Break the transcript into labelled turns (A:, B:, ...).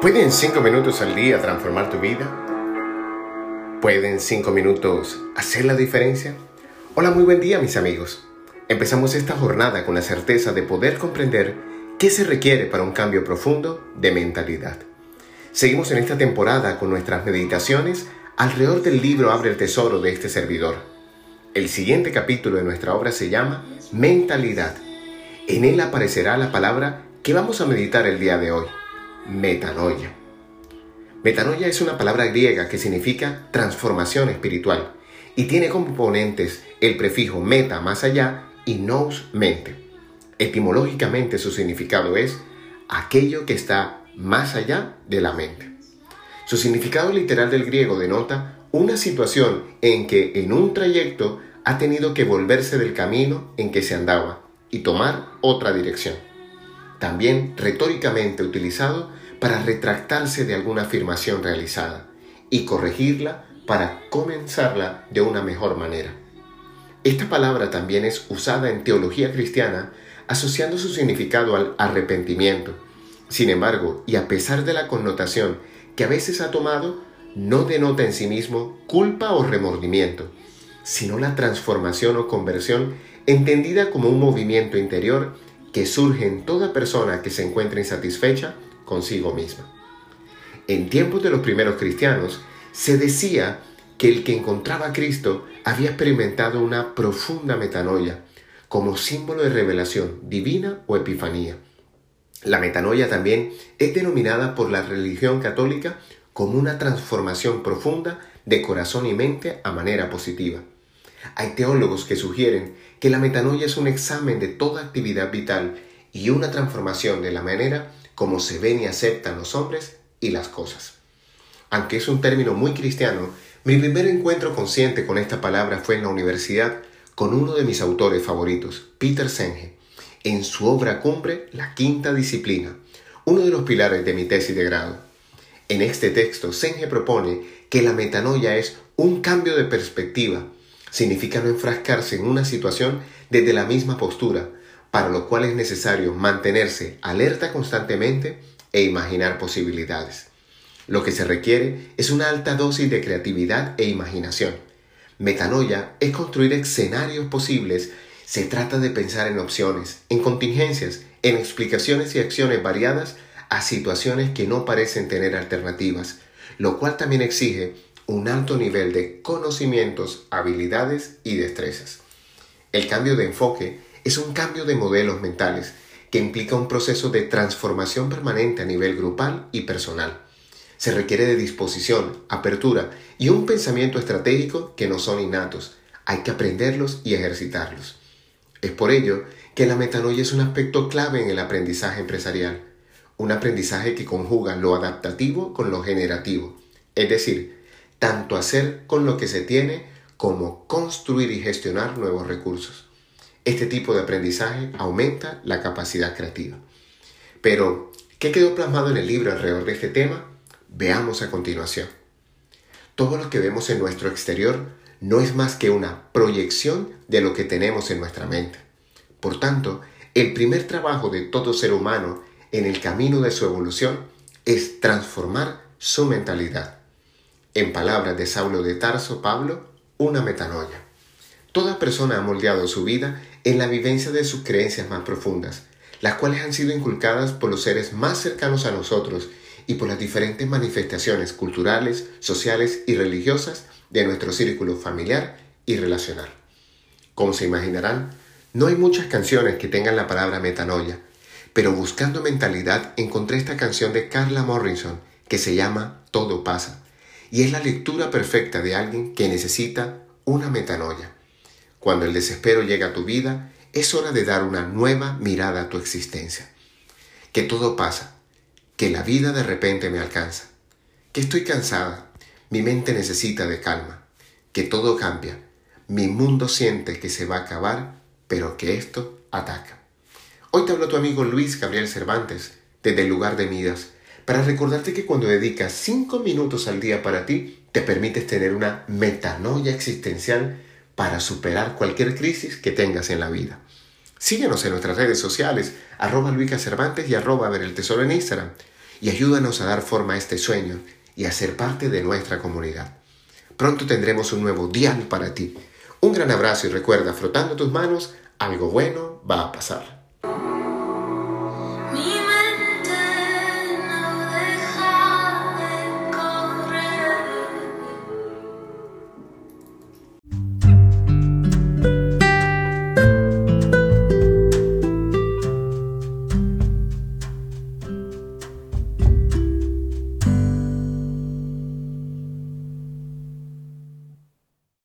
A: ¿Pueden cinco minutos al día transformar tu vida? ¿Pueden cinco minutos hacer la diferencia? Hola, muy buen día mis amigos. Empezamos esta jornada con la certeza de poder comprender qué se requiere para un cambio profundo de mentalidad. Seguimos en esta temporada con nuestras meditaciones alrededor del libro Abre el Tesoro de este servidor. El siguiente capítulo de nuestra obra se llama Mentalidad. En él aparecerá la palabra que vamos a meditar el día de hoy metanoia. Metanoia es una palabra griega que significa transformación espiritual y tiene componentes el prefijo meta más allá y nous mente. Etimológicamente su significado es aquello que está más allá de la mente. Su significado literal del griego denota una situación en que en un trayecto ha tenido que volverse del camino en que se andaba y tomar otra dirección también retóricamente utilizado para retractarse de alguna afirmación realizada y corregirla para comenzarla de una mejor manera. Esta palabra también es usada en teología cristiana asociando su significado al arrepentimiento. Sin embargo, y a pesar de la connotación que a veces ha tomado, no denota en sí mismo culpa o remordimiento, sino la transformación o conversión entendida como un movimiento interior que surge en toda persona que se encuentre insatisfecha consigo misma. En tiempos de los primeros cristianos, se decía que el que encontraba a Cristo había experimentado una profunda metanoia, como símbolo de revelación divina o epifanía. La metanoia también es denominada por la religión católica como una transformación profunda de corazón y mente a manera positiva. Hay teólogos que sugieren que la metanoia es un examen de toda actividad vital y una transformación de la manera como se ven y aceptan los hombres y las cosas. Aunque es un término muy cristiano, mi primer encuentro consciente con esta palabra fue en la universidad con uno de mis autores favoritos, Peter Senge, en su obra cumbre La Quinta Disciplina, uno de los pilares de mi tesis de grado. En este texto, Senge propone que la metanoia es un cambio de perspectiva significa no enfrascarse en una situación desde la misma postura, para lo cual es necesario mantenerse alerta constantemente e imaginar posibilidades. Lo que se requiere es una alta dosis de creatividad e imaginación. Metanoia es construir escenarios posibles. Se trata de pensar en opciones, en contingencias, en explicaciones y acciones variadas a situaciones que no parecen tener alternativas, lo cual también exige un alto nivel de conocimientos, habilidades y destrezas. El cambio de enfoque es un cambio de modelos mentales que implica un proceso de transformación permanente a nivel grupal y personal. Se requiere de disposición, apertura y un pensamiento estratégico que no son innatos. Hay que aprenderlos y ejercitarlos. Es por ello que la metanoia es un aspecto clave en el aprendizaje empresarial, un aprendizaje que conjuga lo adaptativo con lo generativo, es decir, tanto hacer con lo que se tiene como construir y gestionar nuevos recursos. Este tipo de aprendizaje aumenta la capacidad creativa. Pero, ¿qué quedó plasmado en el libro alrededor de este tema? Veamos a continuación. Todo lo que vemos en nuestro exterior no es más que una proyección de lo que tenemos en nuestra mente. Por tanto, el primer trabajo de todo ser humano en el camino de su evolución es transformar su mentalidad. En palabras de Saulo de Tarso, Pablo, una metanoia. Toda persona ha moldeado su vida en la vivencia de sus creencias más profundas, las cuales han sido inculcadas por los seres más cercanos a nosotros y por las diferentes manifestaciones culturales, sociales y religiosas de nuestro círculo familiar y relacional. Como se imaginarán, no hay muchas canciones que tengan la palabra metanoia, pero buscando mentalidad encontré esta canción de Carla Morrison que se llama Todo pasa y es la lectura perfecta de alguien que necesita una metanoia. Cuando el desespero llega a tu vida, es hora de dar una nueva mirada a tu existencia. Que todo pasa, que la vida de repente me alcanza, que estoy cansada, mi mente necesita de calma, que todo cambia, mi mundo siente que se va a acabar, pero que esto ataca. Hoy te hablo tu amigo Luis Gabriel Cervantes, desde el lugar de Midas, para recordarte que cuando dedicas 5 minutos al día para ti, te permites tener una metanoia existencial para superar cualquier crisis que tengas en la vida. Síguenos en nuestras redes sociales, arroba Luica Cervantes y arroba ver el tesoro en Instagram. y ayúdanos a dar forma a este sueño y a ser parte de nuestra comunidad. Pronto tendremos un nuevo dial para ti. Un gran abrazo y recuerda, frotando tus manos, algo bueno va a pasar.